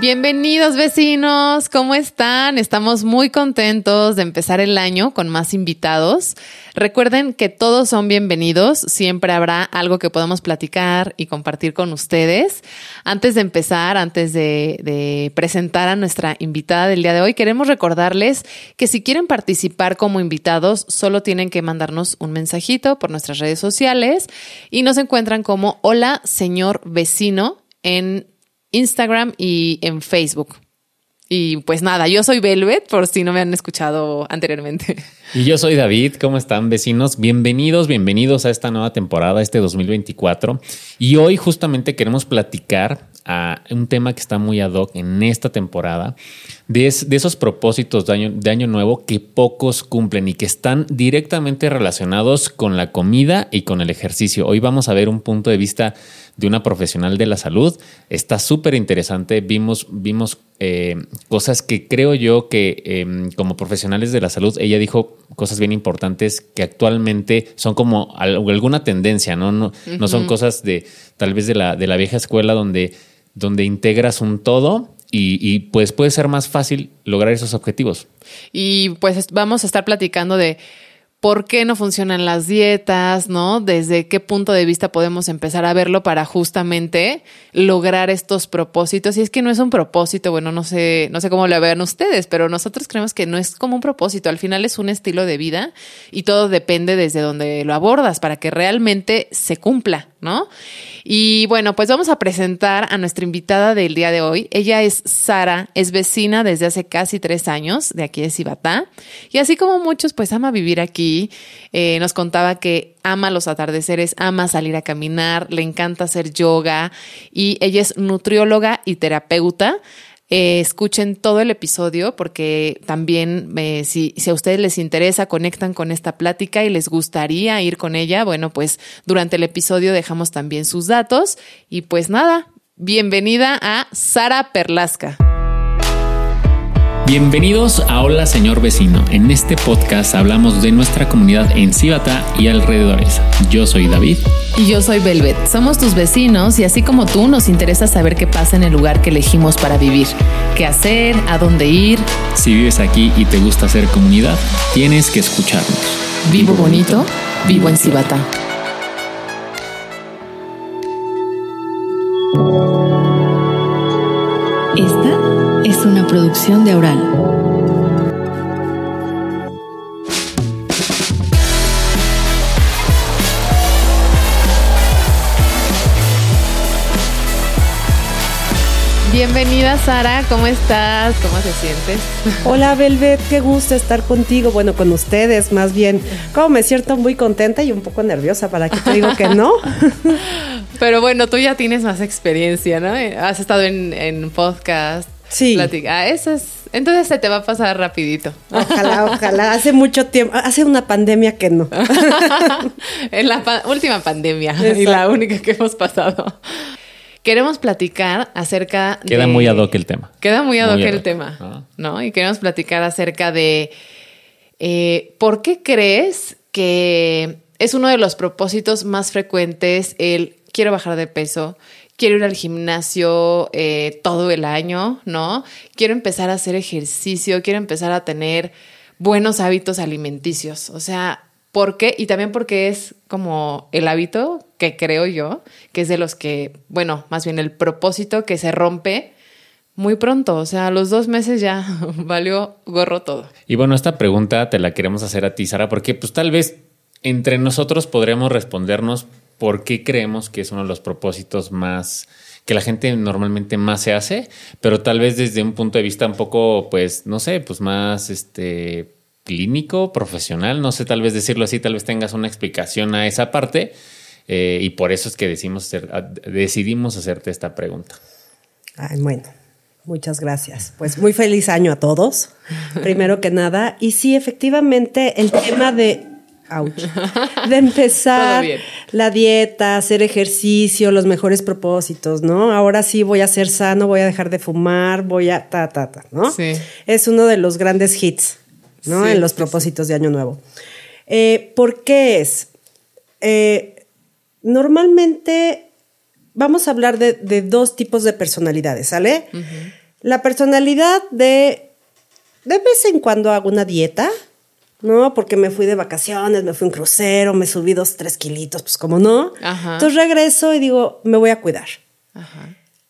Bienvenidos vecinos, ¿cómo están? Estamos muy contentos de empezar el año con más invitados. Recuerden que todos son bienvenidos, siempre habrá algo que podamos platicar y compartir con ustedes. Antes de empezar, antes de, presentar a nuestra invitada del día de hoy, queremos recordarles que si quieren participar como invitados, solo tienen que mandarnos un mensajito por nuestras redes sociales y nos encuentran como Hola Señor Vecino en Instagram y en Facebook. Y pues nada, yo soy Velvet, por si no me han escuchado anteriormente. Y yo soy David, ¿cómo están vecinos? Bienvenidos, bienvenidos a esta nueva temporada, este 2024. Y hoy justamente queremos platicar a un tema que está muy ad hoc en esta temporada, de, esos propósitos de año, de año nuevo que pocos cumplen y que están directamente relacionados con la comida y con el ejercicio. Hoy vamos a ver un punto de vista de una profesional de la salud. Está súper interesante. Vimos, vimos eh, cosas que creo yo que em, como profesionales de la salud, ella dijo cosas bien importantes que actualmente son como alguna tendencia, ¿no? No, no son cosas de tal vez de la, de la vieja escuela donde, donde integras un todo y, y, pues puede ser más fácil lograr esos objetivos. Y pues vamos a estar platicando de por qué no funcionan las dietas, ¿no? Desde qué punto de vista podemos empezar a verlo para justamente lograr estos propósitos. Y es que no es un propósito, bueno, no sé, no sé cómo lo vean ustedes, pero nosotros creemos que no es como un propósito, al final es un estilo de vida y todo depende desde donde lo abordas para que realmente se cumpla. ¿no? Y bueno, pues vamos a presentar a nuestra invitada del día de hoy. Ella es Sara, es vecina desde hace casi tres años de aquí de Cibatá. Y así como muchos, pues ama vivir aquí. Eh, nos contaba que ama los atardeceres, ama salir a caminar, le encanta hacer yoga y ella es nutrióloga y terapeuta. Eh, escuchen todo el episodio porque también eh, si, si a ustedes les interesa, conectan con esta plática y les gustaría ir con ella, bueno, pues durante el episodio dejamos también sus datos y pues nada, bienvenida a Sara Perlasca. Bienvenidos a Hola Señor Vecino. En este podcast hablamos de nuestra comunidad en Cibata y alrededores. Yo soy David. Y yo soy Velvet. Somos tus vecinos y así como tú nos interesa saber qué pasa en el lugar que elegimos para vivir. ¿Qué hacer? ¿A dónde ir? Si vives aquí y te gusta hacer comunidad, tienes que escucharnos. Vivo bonito, vivo en Cibata. Una producción de Oral. Bienvenida Sara, ¿cómo estás? ¿Cómo te sientes? Hola Velvet, qué gusto estar contigo, bueno, con ustedes más bien. Como me siento muy contenta y un poco nerviosa, ¿para que te digo que no? Pero bueno, tú ya tienes más experiencia, ¿no? Has estado en, en podcast, Sí. Ah, eso es. Entonces se te va a pasar rapidito. Ojalá, ojalá. Hace mucho tiempo, hace una pandemia que no. en la última pandemia y la única que hemos pasado. Queremos platicar acerca de... Queda muy ad hoc el tema. Queda muy ad hoc el tema, ah. ¿no? Y queremos platicar acerca de eh, por qué crees que es uno de los propósitos más frecuentes el quiero bajar de peso, quiero ir al gimnasio eh, todo el año, ¿no? Quiero empezar a hacer ejercicio, quiero empezar a tener buenos hábitos alimenticios. O sea, ¿por qué? Y también porque es como el hábito que creo yo, que es de los que, bueno, más bien el propósito que se rompe muy pronto, o sea, a los dos meses ya valió gorro todo. Y bueno, esta pregunta te la queremos hacer a ti, Sara, porque pues tal vez entre nosotros podremos respondernos por qué creemos que es uno de los propósitos más que la gente normalmente más se hace, pero tal vez desde un punto de vista un poco, pues, no sé, pues más este clínico, profesional, no sé, tal vez decirlo así, tal vez tengas una explicación a esa parte eh, y por eso es que decimos decidimos hacerte esta pregunta. Ay, bueno, muchas gracias. Pues muy feliz año a todos, primero que nada. Y sí, efectivamente, el tema de de empezar la dieta, hacer ejercicio, los mejores propósitos, ¿no? Ahora sí voy a ser sano, voy a dejar de fumar, voy a ta, ta, ta, ¿no? Sí. Es uno de los grandes hits, ¿no? en los propósitos de Año Nuevo. Eh, ¿Por qué es? Eh, normalmente vamos a hablar de, dos tipos de personalidades, ¿sale? La personalidad de de vez en cuando hago una dieta, ¿no? Porque me fui de vacaciones, me fui a un crucero, me subí dos, tres kilitos, pues como no. Entonces regreso y digo, me voy a cuidar.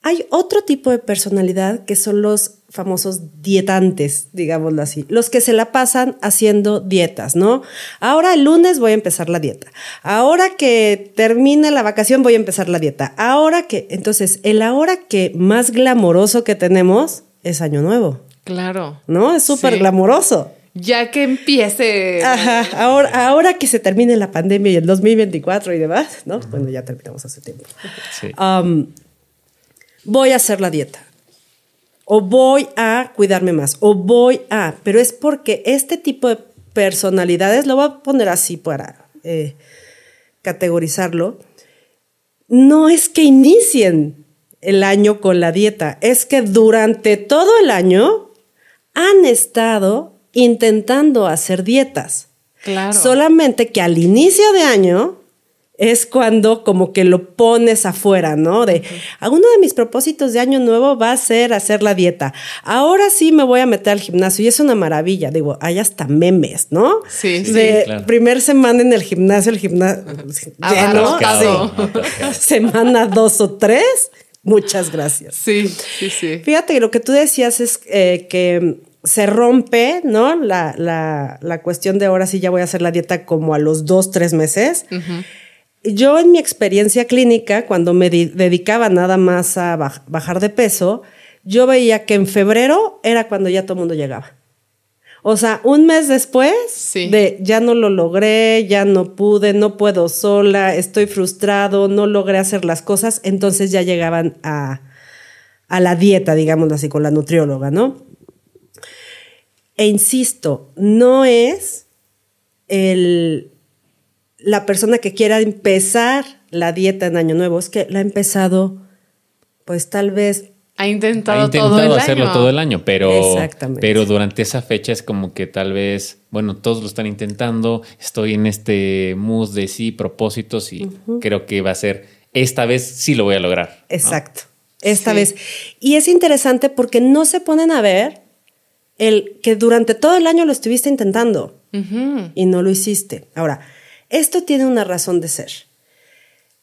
Hay otro tipo de personalidad que son los famosos dietantes, digámoslo así, los que se la pasan haciendo dietas, ¿no? Ahora el lunes voy a empezar la dieta. Ahora que termine la vacación voy a empezar la dieta. Ahora que, entonces, el ahora que más glamoroso que tenemos es Año Nuevo. Claro. ¿No? Es súper glamoroso. Ya que empiece. Ajá, ahora, ahora que se termine la pandemia y el 2024 y demás, ¿no? Bueno, ya terminamos hace tiempo. Sí. voy a hacer la dieta. O voy a cuidarme más. O voy a. Pero es porque este tipo de personalidades, lo voy a poner así para eh, categorizarlo, no es que inicien el año con la dieta, es que durante todo el año han estado intentando hacer dietas. Claro. Solamente que al inicio de año es cuando como que lo pones afuera, ¿no? De alguno de mis propósitos de año nuevo va a ser hacer la dieta. Ahora sí me voy a meter al gimnasio y es una maravilla. Digo, hay hasta memes, ¿no? Sí, de sí. Primer semana en el gimnasio, el gimnasio lleno. semana dos o tres Muchas gracias. Sí, sí, sí. Fíjate, lo que tú decías es eh, que se rompe, ¿no? La, la, la, cuestión de ahora sí ya voy a hacer la dieta como a los dos, tres meses. Yo en mi experiencia clínica, cuando me dedicaba nada más a bajar de peso, yo veía que en febrero era cuando ya todo el mundo llegaba. O sea, un mes después de ya no lo logré, ya no pude, no puedo sola, estoy frustrado, no logré hacer las cosas, entonces ya llegaban a, a la dieta, digámoslo así, con la nutrióloga, ¿no? E insisto, no es el, la persona que quiera empezar la dieta en Año Nuevo, es que la ha empezado, pues tal vez ha intentado, todo hacerlo todo el año, pero, pero durante esa fecha es como que tal vez, bueno, todos lo están intentando, estoy en este mood de sí, propósitos y creo que va a ser, esta vez sí lo voy a lograr. Exacto, esta vez. Y es interesante porque no se ponen a ver el que durante todo el año lo estuviste intentando y no lo hiciste. Ahora, esto tiene una razón de ser.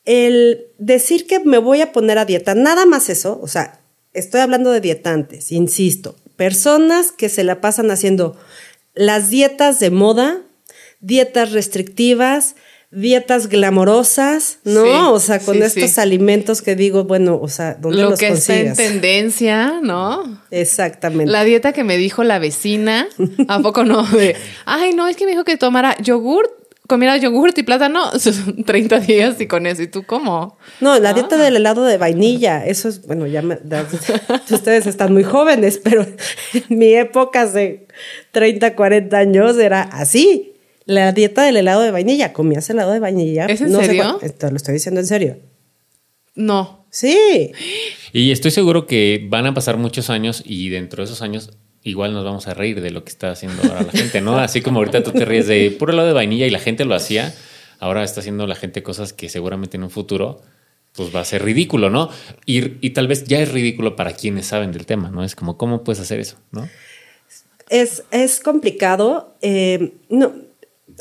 El decir que me voy a poner a dieta, nada más eso, o sea, estoy hablando de dietantes, insisto, personas que se la pasan haciendo las dietas de moda, dietas restrictivas, dietas glamorosas, ¿no? o sea, con estos alimentos que digo, bueno, o sea, ¿dónde Lo los que está en tendencia, ¿no? Exactamente. La dieta que me dijo la vecina, ¿a poco no? De, ay, no, es que me dijo que tomara yogurt comiera yogurt y plátano 30 días y con eso. ¿Y tú cómo? No, la dieta ah. del helado de vainilla, eso es, bueno, ya me, ustedes están muy jóvenes, pero en mi época de 30, 40 años era así. La dieta del helado de vainilla, comías helado de vainilla. ¿Es en serio? te lo estoy diciendo en serio. No. Sí. Y estoy seguro que van a pasar muchos años y dentro de esos años igual nos vamos a reír de lo que está haciendo ahora la gente, ¿no? Así como ahorita tú te ríes de puro lado de vainilla y la gente lo hacía, ahora está haciendo la gente cosas que seguramente en un futuro pues va a ser ridículo, ¿no? Y, y tal vez ya es ridículo para quienes saben del tema, ¿no? Es como, ¿cómo puedes hacer eso, ¿no? Es, es complicado. Eh, no,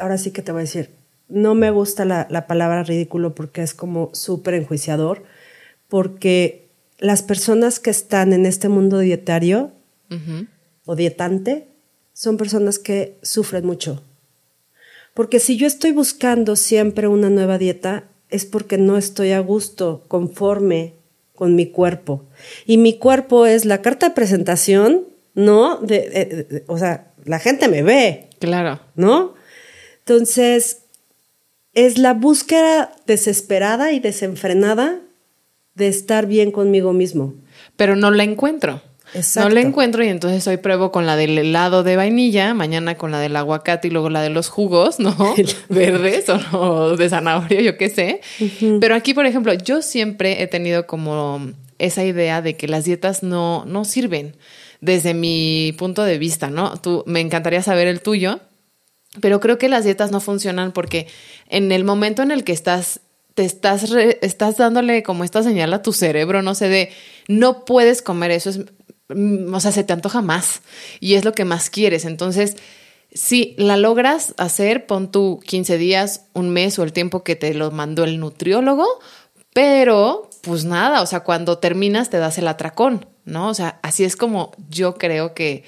ahora sí que te voy a decir, no me gusta la, la palabra ridículo porque es como súper enjuiciador, porque las personas que están en este mundo dietario, o dietante son personas que sufren mucho. Porque si yo estoy buscando siempre una nueva dieta, es porque no estoy a gusto, conforme con mi cuerpo. Y mi cuerpo es la carta de presentación, ¿no? De, o sea, la gente me ve. Claro. ¿No? Entonces, es la búsqueda desesperada y desenfrenada de estar bien conmigo mismo. Pero no la encuentro. No la encuentro y entonces hoy pruebo con la del helado de vainilla, mañana con la del aguacate y luego la de los jugos, ¿no? Verdes o de zanahoria, yo qué sé. Pero aquí, por ejemplo, yo siempre he tenido como esa idea de que las dietas no, no sirven desde mi punto de vista, ¿no? Tú, me encantaría saber el tuyo, pero creo que las dietas no funcionan porque en el momento en el que estás te estás, estás dándole como esta señal a tu cerebro, no sé, de no puedes comer eso, es, mm, o sea, se te antoja más y es lo que más quieres. Entonces, si la logras hacer, pon tu 15 días, un mes o el tiempo que te lo mandó el nutriólogo, pero pues nada, o sea, cuando terminas te das el atracón, ¿no? O sea, así es como yo creo que,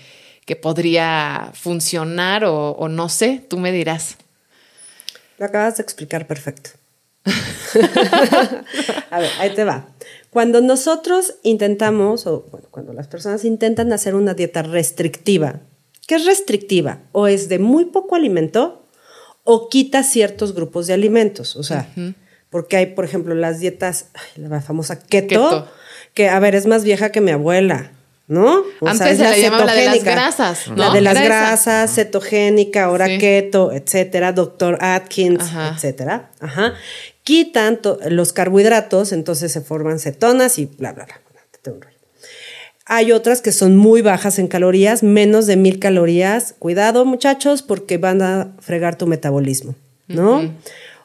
que podría funcionar o, o no sé, tú me dirás. Lo acabas de explicar perfecto. a ver, ahí te va. Cuando nosotros intentamos, o bueno, cuando las personas intentan hacer una dieta restrictiva, ¿qué es restrictiva? O es de muy poco alimento o quita ciertos grupos de alimentos. O sea, porque hay, por ejemplo, las dietas, la famosa keto, que, a ver, es más vieja que mi abuela. ¿No? Antes se la llamaba la de las grasas, ¿no? La de las grasas, cetogénica, ahora keto, etcétera, doctor Atkins, etcétera. Ajá. Quitan los carbohidratos, entonces se forman cetonas y bla, bla, bla. Hay otras que son muy bajas en calorías, menos de mil calorías. Cuidado, muchachos, porque van a fregar tu metabolismo, ¿no?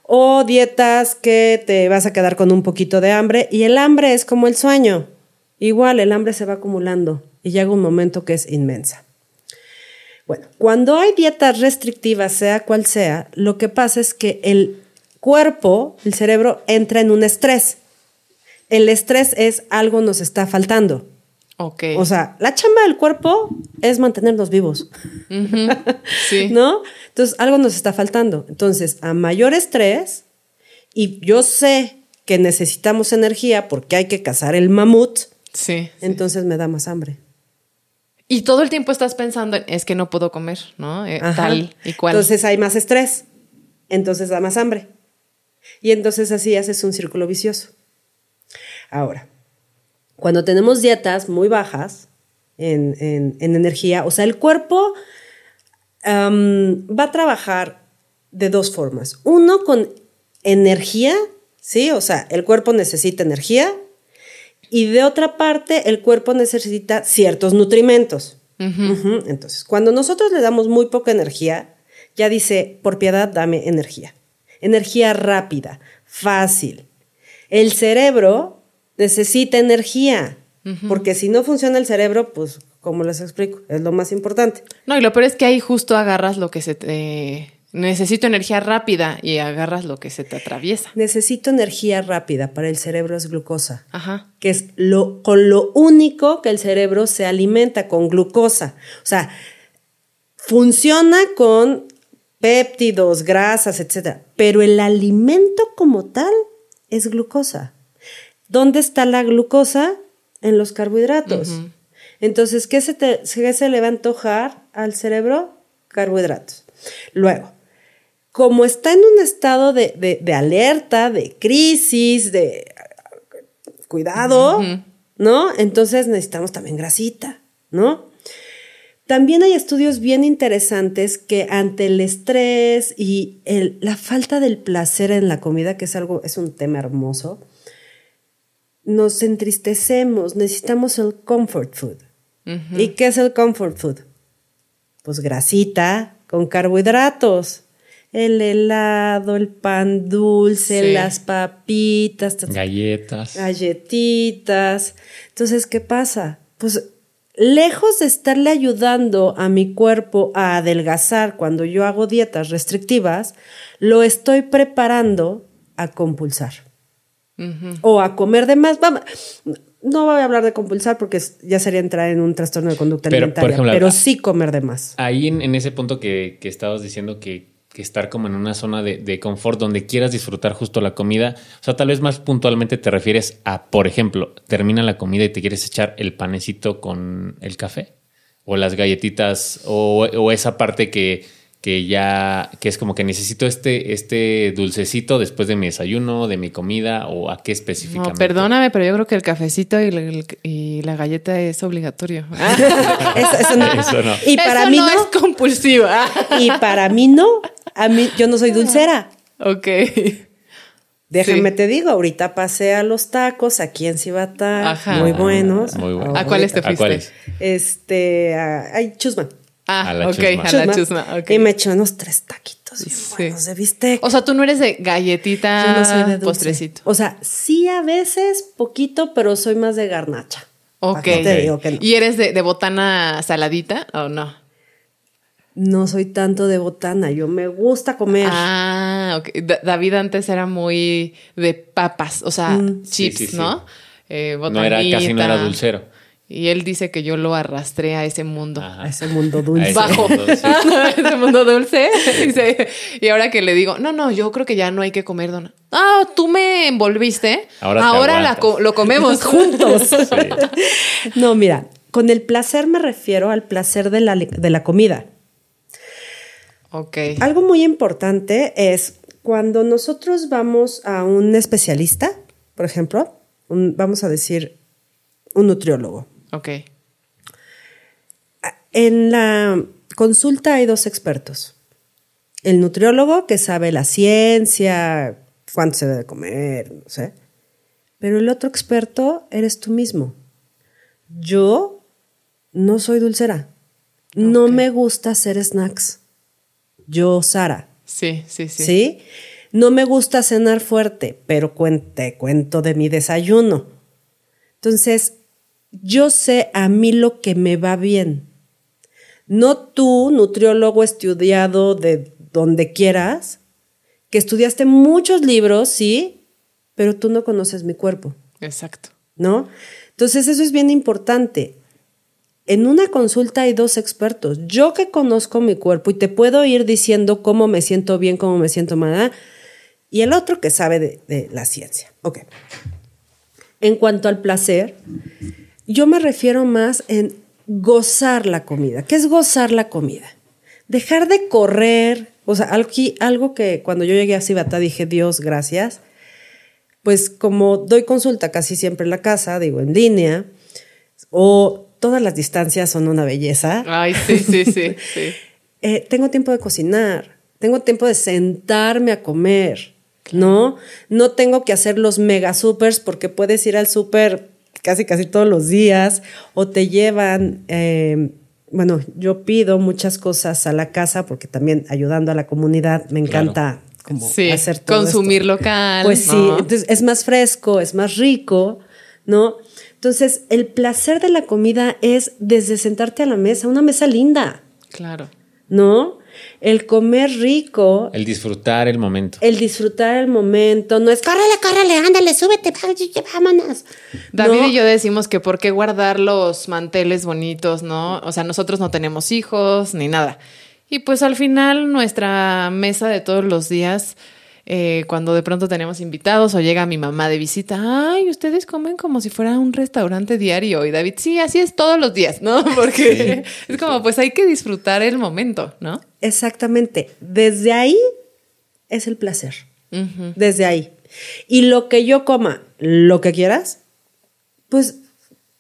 O dietas que te vas a quedar con un poquito de hambre y el hambre es como el sueño Igual el hambre se va acumulando y llega un momento que es inmensa. Bueno, cuando hay dietas restrictivas, sea cual sea, lo que pasa es que el cuerpo, el cerebro, entra en un estrés. El estrés es algo nos está faltando. Ok. O sea, la chamba del cuerpo es mantenernos vivos. Sí. ¿No? Entonces, algo nos está faltando. Entonces, a mayor estrés, y yo sé que necesitamos energía porque hay que cazar el mamut, Sí. Entonces me da más hambre. Y todo el tiempo estás pensando, es que no puedo comer, ¿no? Eh, tal y cual. Entonces hay más estrés, entonces da más hambre. Y entonces así haces un círculo vicioso. Ahora, cuando tenemos dietas muy bajas en, energía, o sea, el cuerpo va a trabajar de dos formas. Uno, con energía, ¿sí? O sea, el cuerpo necesita energía y de otra parte, el cuerpo necesita ciertos nutrimentos. Entonces, cuando nosotros le damos muy poca energía, ya dice, por piedad, dame energía. Energía rápida, fácil. El cerebro necesita energía, porque si no funciona el cerebro, pues, como les explico, es lo más importante. No, y lo peor es que ahí justo agarras lo que se te Necesito energía rápida y agarras lo que se te atraviesa. Necesito energía rápida. Para el cerebro es glucosa. Ajá. Que es lo, con lo único que el cerebro se alimenta, con glucosa. O sea, funciona con péptidos, grasas, etc. Pero el alimento como tal es glucosa. ¿Dónde está la glucosa? En los carbohidratos. Entonces, ¿qué se, ¿qué se le va a antojar al cerebro? Carbohidratos. Luego, como está en un estado de, alerta, de crisis, de cuidado, ¿no? Entonces necesitamos también grasita, ¿no? También hay estudios bien interesantes que ante el estrés y la falta del placer en la comida, que es algo, es un tema hermoso, nos entristecemos, necesitamos el comfort food. ¿Y qué es el comfort food? Pues grasita con carbohidratos el helado, el pan dulce, las papitas, galletas, galletitas. Entonces, ¿qué pasa? Pues lejos de estarle ayudando a mi cuerpo a adelgazar cuando yo hago dietas restrictivas, lo estoy preparando a compulsar. O a comer de más. Vamos, no voy a hablar de compulsar porque ya sería entrar en un trastorno de conducta alimentaria, pero sí comer de más. Ahí en, ese punto que, que estabas diciendo que que estar como en una zona de, confort donde quieras disfrutar justo la comida. O sea, tal vez más puntualmente te refieres a, por ejemplo, termina la comida y te quieres echar el panecito con el café o las galletitas o, esa parte que, que ya, que es como que necesito este, este dulcecito después de mi desayuno, de mi comida o a qué específicamente. No, perdóname, pero yo creo que el cafecito y la, galleta es obligatorio. eso, no. Y para mí no, es compulsiva. y para mí no. A mí, yo no soy dulcera. Ok. Déjame te digo, ahorita pasé a los tacos aquí en Cibatá, muy buenos. Muy buenos. ¿A cuáles te fuiste? Este, ay, chusma. Ah, a la ok, chusma. a la chusma. Y me eché unos tres taquitos bien Sí. buenos de bistec. O sea, tú no eres de galletita, Yo no soy de dulce. postrecito. O sea, sí a veces poquito, pero soy más de garnacha. Ok. ¿Para qué te digo que no? ¿Y eres de, de botana saladita o no? No soy tanto de botana, yo me gusta comer. Ah, ok. Da- David antes era muy de papas, o sea, Mm. chips, Sí, sí, sí. ¿no? Eh, No era casi no era dulcero. Y él dice que yo lo arrastré a ese mundo. Ajá. A ese mundo dulce. ese Bajo. mundo, sí. ese mundo dulce. Y ahora que le digo, no, no, yo creo que ya no hay que comer dona. Ah, tú me envolviste. Ahora la lo comemos juntos. No, mira, con el placer me refiero al placer de la, de la comida. ok. Algo muy importante es cuando nosotros vamos a un especialista, por ejemplo, un- vamos a decir un nutriólogo. Ok. En la consulta hay dos expertos. El nutriólogo que sabe la ciencia, cuánto se debe de comer, no sé. Pero el otro experto eres tú mismo. Yo no soy dulcera. No me gusta hacer snacks. Yo, Sara. Sí, sí, sí. ¿Sí? No me gusta cenar fuerte, pero te cuento de mi desayuno. Entonces, yo sé a mí lo que me va bien. No tú, nutriólogo estudiado de donde quieras, que estudiaste muchos libros, sí, pero tú no conoces mi cuerpo. Exacto. ¿no? Entonces eso es bien importante. En una consulta hay dos expertos. Yo que conozco mi cuerpo y te puedo ir diciendo cómo me siento bien, cómo me siento mal, ¿ah? y el otro que sabe de, de la ciencia. Ok. En cuanto al placer, yo me refiero más en gozar la comida. ¿Qué es gozar la comida? Dejar de correr. O sea, algo, aquí- algo que cuando yo llegué a Cibata dije, Dios, gracias pues como doy consulta casi siempre en la casa, digo en línea, o todas las distancias son una belleza, Ay, sí, sí, sí, sí. eh, tengo tiempo de cocinar, tengo tiempo de sentarme a comer, ¿no? No tengo que hacer los mega supers porque puedes ir al súper casi casi todos los días o te llevan, eh, bueno, yo pido muchas cosas a la casa porque también ayudando a la comunidad me encanta como Sí, hacer todo consumir esto. local. Pues sí, entonces es más fresco, es más rico, ¿no? Entonces, el placer de la comida es desde sentarte a la mesa, una mesa linda, Claro. ¿no? El comer rico, El disfrutar el momento. el disfrutar el momento, no es córrele, córrele, ándale, súbete, vámonos. David No, y yo decimos que por qué guardar los manteles bonitos, ¿no? O sea, nosotros no tenemos hijos ni nada. Y pues al final nuestra mesa de todos los días, eh, cuando de pronto tenemos invitados o llega mi mamá de visita, ay, ustedes comen como si fuera un restaurante diario. Y David, sí, así es todos los días, ¿no? Porque es como, pues hay que disfrutar el momento, ¿no? Exactamente, desde ahí es el placer, desde ahí. Y lo que yo coma, lo que quieras, pues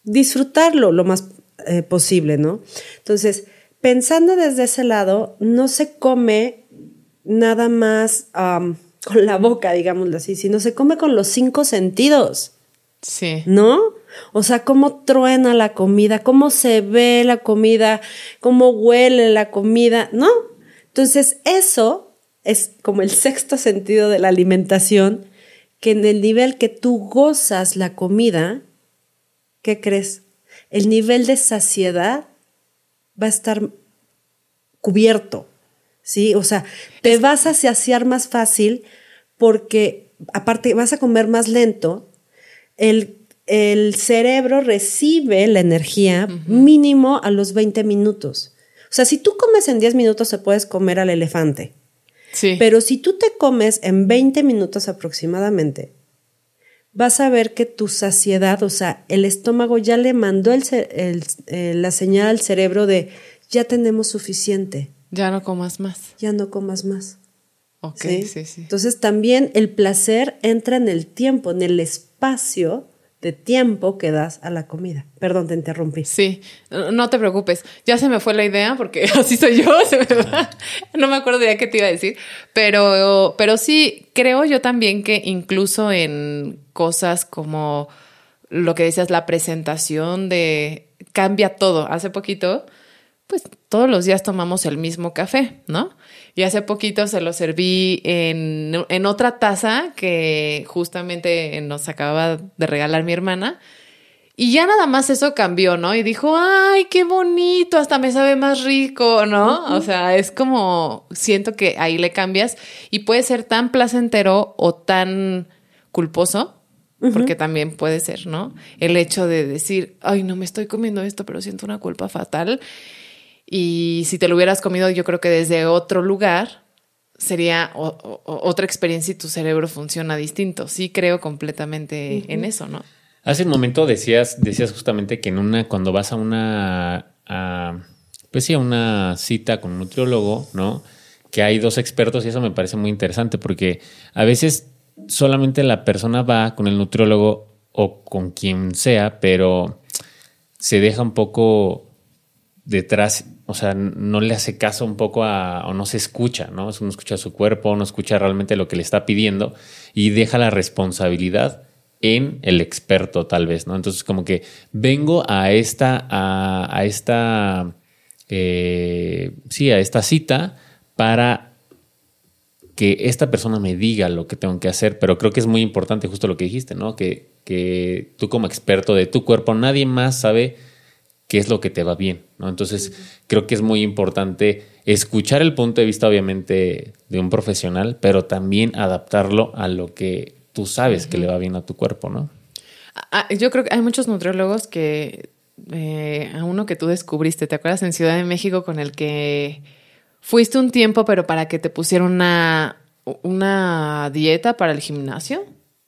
disfrutarlo lo más eh, posible, ¿no? Entonces, pensando desde ese lado, no se come nada más con la boca, digámoslo así, sino se come con los cinco sentidos. Sí. ¿no? O sea, cómo truena la comida, cómo se ve la comida, cómo huele la comida, ¿no? Entonces, eso es como el sexto sentido de la alimentación, que en el nivel que tú gozas la comida, ¿qué crees? El nivel de saciedad va a estar cubierto, ¿sí? O sea, te vas a saciar más fácil porque aparte vas a comer más lento, el, el cerebro recibe la energía mínimo a los 20 minutos. O sea, si tú comes en 10 minutos, se puedes comer al elefante. Sí. Pero si tú te comes en 20 minutos aproximadamente, vas a ver que tu saciedad, o sea, el estómago ya le mandó el eh, la señal al cerebro de ya tenemos suficiente, ya no comas más. ya no comas más. Ok, ¿sí? sí, sí. Entonces también el placer entra en el tiempo, en el espacio de tiempo que das a la comida. Perdón, te interrumpí. Sí, no te preocupes. Ya se me fue la idea porque así soy yo. se me va. No me acuerdo ya qué te iba a decir, pero, pero sí creo yo también que incluso en cosas como lo que decías, la presentación de cambia todo. Hace poquito, pues todos los días tomamos el mismo café, ¿no? Y hace poquito se lo serví en, en otra taza que justamente nos acababa de regalar mi hermana. Y ya nada más eso cambió, ¿no? Y dijo, ay, qué bonito, hasta me sabe más rico, ¿no? O sea, es como, siento que ahí le cambias y puede ser tan placentero o tan culposo, porque también puede ser, ¿no? El hecho de decir, ay, no me estoy comiendo esto, pero siento una culpa fatal. Y si te lo hubieras comido, yo creo que desde otro lugar sería otra experiencia y tu cerebro funciona distinto. Sí creo completamente en eso, ¿no? Hace un momento decías, decías justamente que en una, cuando vas a una, pues sí, a una cita con un nutriólogo, ¿no? Que hay dos expertos y eso me parece muy interesante porque a veces solamente la persona va con el nutriólogo o con quien sea, pero se deja un poco detrás, o sea, no le hace caso un poco a, o no se escucha, ¿no? No escucha su cuerpo, no escucha realmente lo que le está pidiendo y deja la responsabilidad en el experto tal vez, ¿no? Entonces como que vengo a esta, a, esta, eh, sí, a esta cita para que esta persona me diga lo que tengo que hacer, pero creo que es muy importante justo lo que dijiste, ¿no? Que, que tú como experto de tu cuerpo, nadie más sabe qué es lo que te va bien, ¿no? Entonces creo que es muy importante escuchar el punto de vista obviamente de un profesional, pero también adaptarlo a lo que tú sabes que le va bien a tu cuerpo, ¿no? Ah, yo creo que hay muchos nutriólogos que eh, a uno que tú descubriste, ¿te acuerdas en Ciudad de México con el que fuiste un tiempo, pero para que te pusieron una, una dieta para el gimnasio?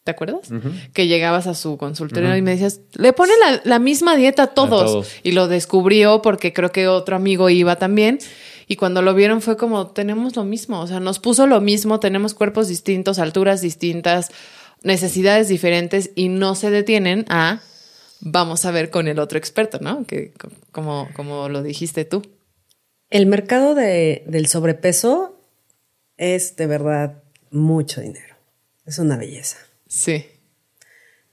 ¿Te acuerdas? Que llegabas a su consultorio y me decías, le pone la, misma dieta a todos. a todos. Y lo descubrió porque creo que otro amigo iba también. Y cuando lo vieron fue como, tenemos lo mismo, o sea, nos puso lo mismo, tenemos cuerpos distintos, alturas distintas, necesidades diferentes y no se detienen a, vamos a ver con el otro experto, ¿no? Que como, como lo dijiste tú. El mercado de, del sobrepeso es de verdad mucho dinero. Es una belleza. Sí.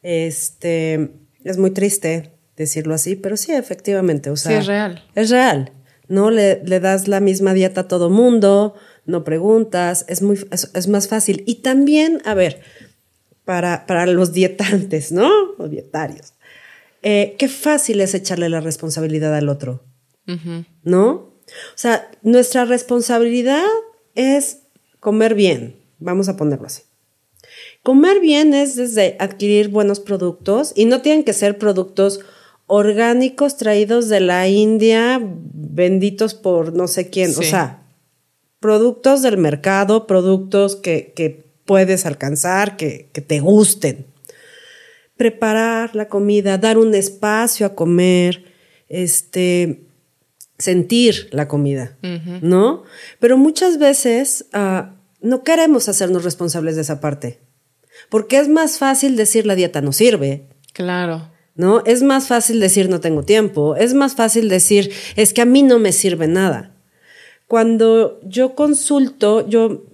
Este, es muy triste decirlo así, pero sí, efectivamente. O sea, sí, es real. Es real. ¿no? Le, le, das la misma dieta a todo mundo, no preguntas, es, muy, es, más fácil. Y también, a ver, para, para los dietantes, ¿no? O dietarios, eh, qué fácil es echarle la responsabilidad al otro, ¿no? O sea, nuestra responsabilidad es comer bien, vamos a ponerlo así. Comer bien es desde adquirir buenos productos y no tienen que ser productos orgánicos traídos de la India, benditos por no sé quién. O sea, productos del mercado, productos que, puedes alcanzar, que, te gusten. Preparar la comida, dar un espacio a comer, este, sentir la comida, ¿no? Pero muchas veces ah, no queremos hacernos responsables de esa parte. Porque es más fácil decir la dieta no sirve. Claro. ¿no? Es más fácil decir no tengo tiempo, es más fácil decir es que a mí no me sirve nada. Cuando yo consulto, yo,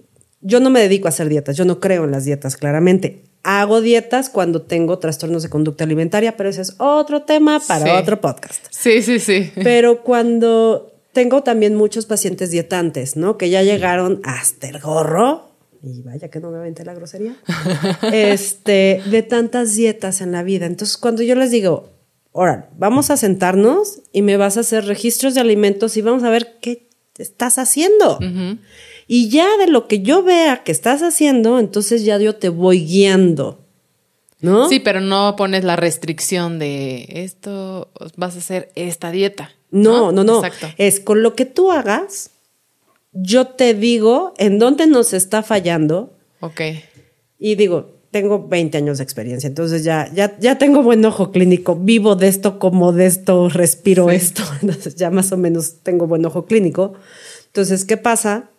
yo no me dedico a hacer dietas, yo no creo en las dietas claramente. Hago dietas cuando tengo trastornos de conducta alimentaria, pero ese es otro tema para otro podcast. Sí, sí, sí. Pero cuando tengo también muchos pacientes dietantes, ¿no? Que ya llegaron hasta el gorro, y vaya que no me aventé la grosería, este, de tantas dietas en la vida. Entonces, cuando yo les digo, ahora, vamos a sentarnos y me vas a hacer registros de alimentos y vamos a ver qué estás haciendo. Y ya de lo que yo vea que estás haciendo, entonces ya yo te voy guiando. ¿No? Sí, pero no pones la restricción de esto, vas a hacer esta dieta. No, no, no. Exacto. Es con lo que tú hagas, yo te digo en dónde nos está fallando. Ok. Y digo, tengo 20 años de experiencia, entonces ya, ya, ya tengo buen ojo clínico, vivo de esto, como de esto, respiro esto, entonces ya más o menos tengo buen ojo clínico. Entonces, ¿qué pasa?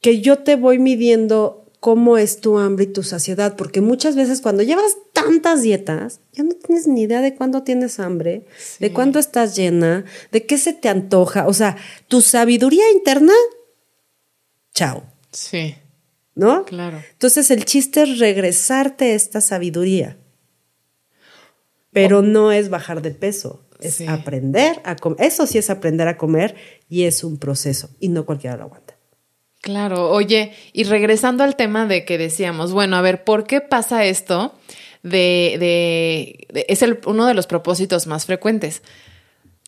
Que yo te voy midiendo cómo es tu hambre y tu saciedad, porque muchas veces cuando llevas tantas dietas, ya no tienes ni idea de cuándo tienes hambre, de cuándo estás llena, de qué se te antoja, o sea, tu sabiduría interna, chao. Sí. ¿No? Claro. Entonces el chiste es regresarte esta sabiduría. Pero no es bajar de peso. Es aprender a comer. Eso sí es aprender a comer y es un proceso y no cualquiera lo aguanta. Claro, oye, y regresando al tema de que decíamos, bueno, a ver, ¿por qué pasa esto? De, de, es el, uno de los propósitos más frecuentes.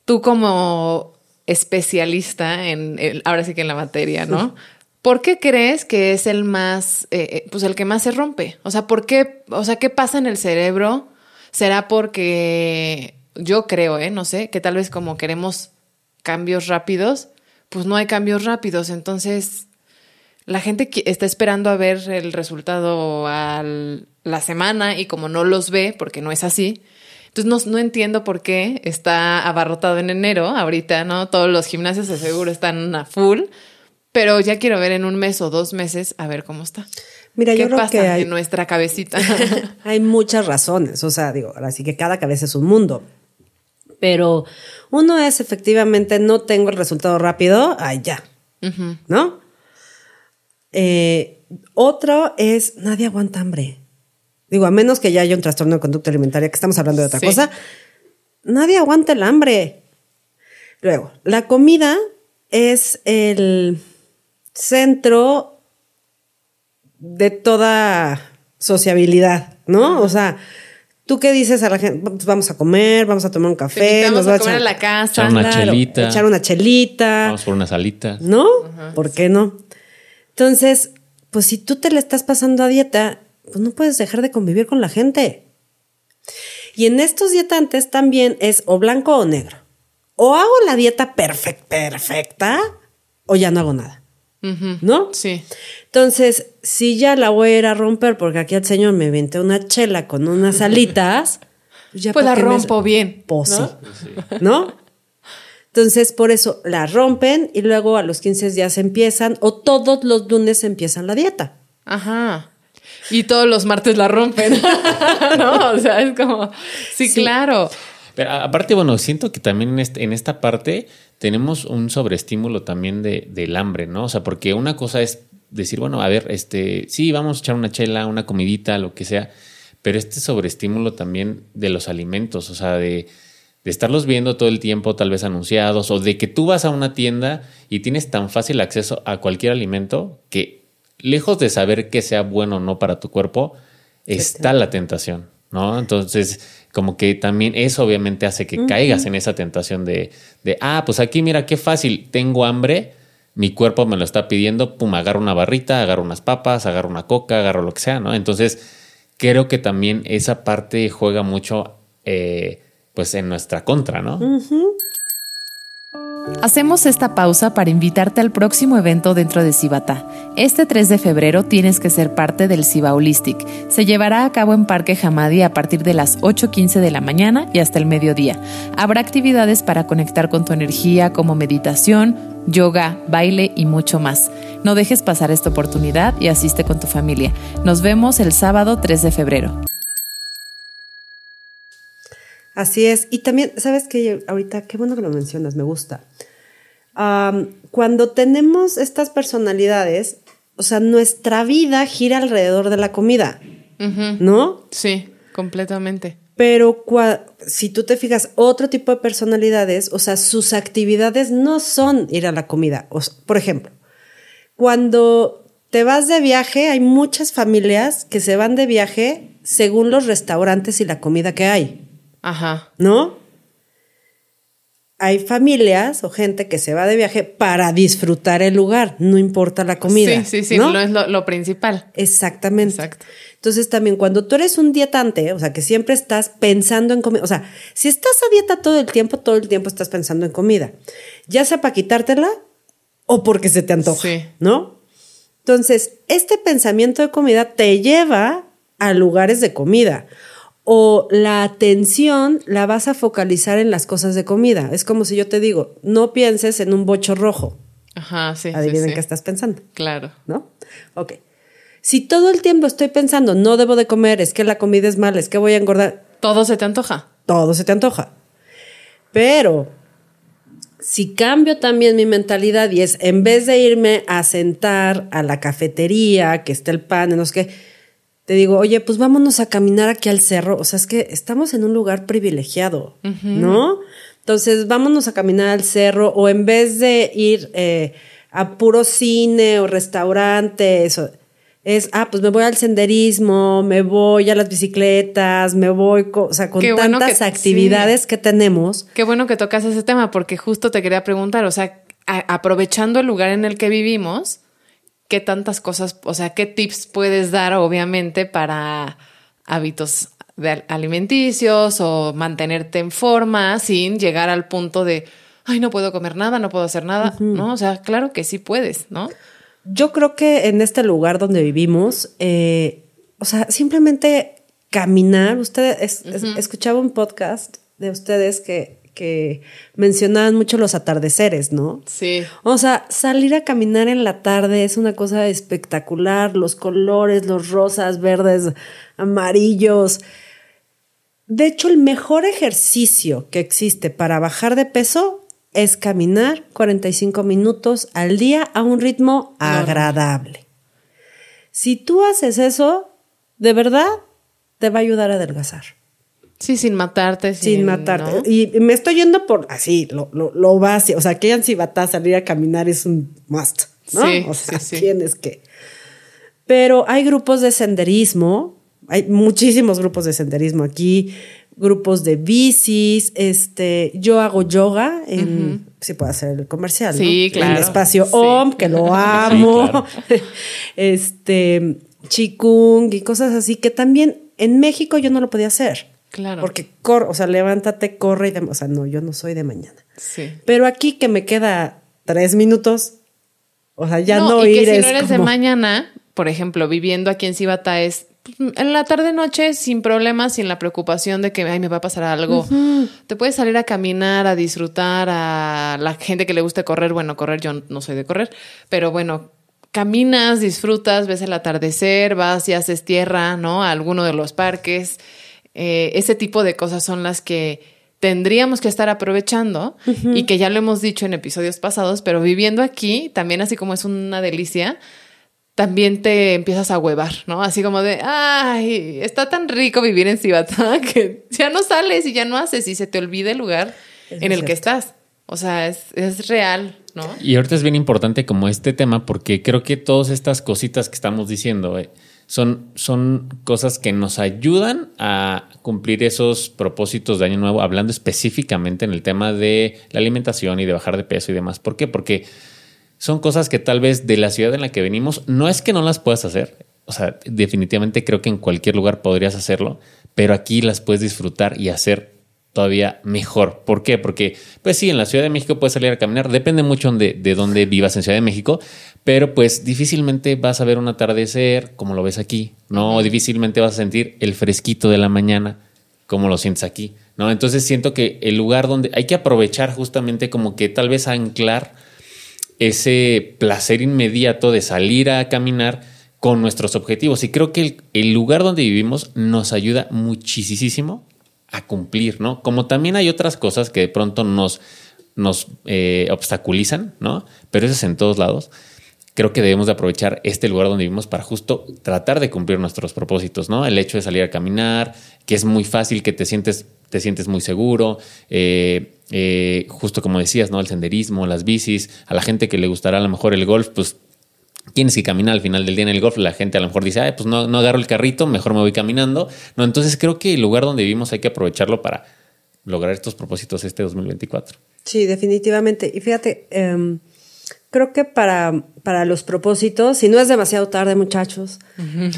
Tú como especialista en, ahora sí que en la materia, ¿no? ¿Por qué crees que es el más, eh, eh, pues el que más se rompe? O sea, ¿por qué, o sea, qué pasa en el cerebro? ¿Será porque yo creo, eh, no sé, que tal vez como queremos cambios rápidos, pues no hay cambios rápidos, entonces la gente está esperando a ver el resultado a la semana y como no los ve, porque no es así, entonces no, entiendo por qué está abarrotado en enero, ahorita, ¿no? Todos los gimnasios de seguro están a full, pero ya quiero ver en un mes o dos meses a ver cómo está. Mira, yo creo que hay, en nuestra cabecita. hay muchas razones, o sea, digo, así que cada cabeza es un mundo. Pero uno es efectivamente, no tengo el resultado rápido, ay, ya, ¿no? Eh, otro es, nadie aguanta hambre. Digo, a menos que ya haya un trastorno de conducta alimentaria, que estamos hablando de otra cosa, nadie aguanta el hambre. Luego, la comida es el centro de toda sociabilidad, ¿no? O sea, ¿tú qué dices a la gente? Vamos a comer, vamos a tomar un café, vamos a comer a la casa, echar una chelita, echar una chelita, vamos por una salita, ¿no? ¿Por qué no? Entonces, pues si tú te le estás pasando a dieta, pues no puedes dejar de convivir con la gente. Y en estos dietantes también es o blanco o negro. O hago la dieta perfecta o ya no hago nada. ¿No? Sí. Entonces, si ya la voy a ir a romper porque aquí el señor me vente una chela con unas alitas, pues ya pues la rompo bien. Pues ¿no? Entonces, por eso la rompen y luego a los 15 días empiezan o todos los lunes empiezan la dieta. Ajá. Y todos los martes la rompen. no, o sea, es como, sí, claro. Pero aparte, bueno, siento que también en, este, en esta parte tenemos un sobreestímulo también de, del hambre, ¿no? O sea, porque una cosa es decir, bueno, a ver, este, sí, vamos a echar una chela, una comidita, lo que sea, pero este sobreestímulo también de los alimentos, o sea, de de estarlos viendo todo el tiempo, tal vez anunciados, o de que tú vas a una tienda y tienes tan fácil acceso a cualquier alimento que, lejos de saber que sea bueno o no para tu cuerpo, está la tentación, ¿no? Entonces, como que también eso obviamente hace que caigas en esa tentación de, de, ah, pues aquí mira qué fácil, tengo hambre, mi cuerpo me lo está pidiendo, pum, agarro una barrita, agarro unas papas, agarro una coca, agarro lo que sea, ¿no? Entonces, creo que también esa parte juega mucho. Eh, pues en nuestra contra, ¿no? Hacemos esta pausa para invitarte al próximo evento dentro de Cibata. Este 3 de febrero tienes que ser parte del Ciba Holistic. Se llevará a cabo en Parque Hamadi a partir de las 8.15 de la mañana y hasta el mediodía. Habrá actividades para conectar con tu energía como meditación, yoga, baile y mucho más. No dejes pasar esta oportunidad y asiste con tu familia. Nos vemos el sábado 3 de febrero. Así es. Y también, ¿sabes qué? Ahorita, qué bueno que lo mencionas, me gusta. cuando tenemos estas personalidades, o sea, nuestra vida gira alrededor de la comida, ¿no? Sí, completamente. Pero si tú te fijas, otro tipo de personalidades, o sea, sus actividades no son ir a la comida. por ejemplo, cuando te vas de viaje, hay muchas familias que se van de viaje según los restaurantes y la comida que hay. Ajá. ¿No? Hay familias o gente que se va de viaje para disfrutar el lugar, no importa la comida. Sí, sí, sí, no, es lo, principal. Exactamente. Exacto. Entonces también cuando tú eres un dietante, o sea, que siempre estás pensando en comida, o sea, si estás a dieta todo el tiempo, todo el tiempo estás pensando en comida, ya sea para quitártela o porque se te antoja, sí. ¿no? Entonces, este pensamiento de comida te lleva a lugares de comida o la atención la vas a focalizar en las cosas de comida. Es como si yo te digo, no pienses en un bocho rojo. Ajá, sí. Adivinen qué estás pensando. Claro. ¿No? Ok. Si todo el tiempo estoy pensando, no debo de comer, es que la comida es mala, es que voy a engordar. Todo se te antoja. Todo se te antoja. Pero si cambio también mi mentalidad y es, en vez de irme a sentar a la cafetería, que está el pan, no sé qué, te digo, oye, pues vámonos a caminar aquí al cerro. O sea, es que estamos en un lugar privilegiado, ¿no? Entonces, vámonos a caminar al cerro o en vez de ir eh, a puro cine o restaurante, eso es, ah, pues me voy al senderismo, me voy a las bicicletas, me voy, o sea, con tantas actividades que tenemos. Qué bueno que tocas ese tema, porque justo te quería preguntar, o sea, aprovechando el lugar en el que vivimos, ¿qué tantas cosas, o sea, qué tips puedes dar, obviamente, para hábitos alimenticios o mantenerte en forma sin llegar al punto de, ay, no puedo comer nada, no puedo hacer nada, ¿no? O sea, claro que sí puedes, ¿no? Yo creo que en este lugar donde vivimos, eh, o sea, simplemente caminar, ustedes, escuchaba un podcast de ustedes que, que mencionaban mucho los atardeceres, ¿no? Sí. O sea, salir a caminar en la tarde es una cosa espectacular, los colores, los rosas, verdes, amarillos. De hecho, el mejor ejercicio que existe para bajar de peso es caminar 45 minutos al día a un ritmo agradable. Si tú haces eso, de verdad te va a ayudar a adelgazar. Sí, sin matarte. Sin, matarte. Y me estoy yendo por así, lo, lo, básico. O sea, que a salir a caminar es un must. ¿no? Sí, o sea, tienes que. Pero hay grupos de senderismo, hay muchísimos grupos de senderismo aquí grupos de bicis, este, yo hago yoga en, si puedo hacer el comercial, sí, claro. En el espacio OM, que lo amo, este, chikung y cosas así que también en México yo no lo podía hacer. Claro. Porque corre, o sea, levántate, corre y de, o sea, no, yo no soy de mañana. Sí. Pero aquí que me queda tres minutos, o sea, ya no, y que si no eres de mañana, por ejemplo, viviendo aquí en Cibata es en la tarde noche sin problemas, sin la preocupación de que ay me va a pasar algo. Te puedes salir a caminar, a disfrutar, a la gente que le guste correr, bueno, correr yo no soy de correr, pero bueno, caminas, disfrutas, ves el atardecer, vas y haces tierra, ¿no? A alguno de los parques. Eh, ese tipo de cosas son las que tendríamos que estar aprovechando y que ya lo hemos dicho en episodios pasados, pero viviendo aquí, también así como es una delicia, también te empiezas a huevar, ¿no? Así como de, ay, está tan rico vivir en Cibatá que ya no sales y ya no haces y se te olvida el lugar en el que estás. O sea, es, es, real, ¿no? Y ahorita es bien importante como este tema porque creo que todas estas cositas que estamos diciendo eh, son, son cosas que nos ayudan a cumplir esos propósitos de año nuevo, hablando específicamente en el tema de la alimentación y de bajar de peso y demás. ¿Por qué? Porque son cosas que tal vez de la ciudad en la que venimos, no es que no las puedas hacer, o sea, definitivamente creo que en cualquier lugar podrías hacerlo, pero aquí las puedes disfrutar y hacer todavía mejor. ¿Por qué? Porque, pues sí, en la Ciudad de México puedes salir a caminar, depende mucho de, de dónde vivas en Ciudad de México, pero pues difícilmente vas a ver un atardecer como lo ves aquí, ¿no? difícilmente vas a sentir el fresquito de la mañana como lo sientes aquí, ¿no? Entonces siento que el lugar donde hay que aprovechar justamente como que tal vez anclar ese placer inmediato de salir a caminar con nuestros objetivos. Y creo que el, lugar donde vivimos nos ayuda muchísimo a cumplir, ¿no? Como también hay otras cosas que de pronto nos, nos eh, obstaculizan, ¿no? Pero eso es en todos lados. Creo que debemos de aprovechar este lugar donde vivimos para justo tratar de cumplir nuestros propósitos, ¿no? El hecho de salir a caminar, que es muy fácil, que te sientes, te sientes muy seguro, eh, eh, justo como decías, ¿no? El senderismo, las bicis, a la gente que le gustará a lo mejor el golf, pues tienes que caminar al final del día en el golf. La gente a lo mejor dice, Ay, pues no, no agarro el carrito, mejor me voy caminando. No, entonces creo que el lugar donde vivimos hay que aprovecharlo para lograr estos propósitos este 2024. Sí, definitivamente. Y fíjate, em, creo que para, para los propósitos, si no es demasiado tarde, muchachos,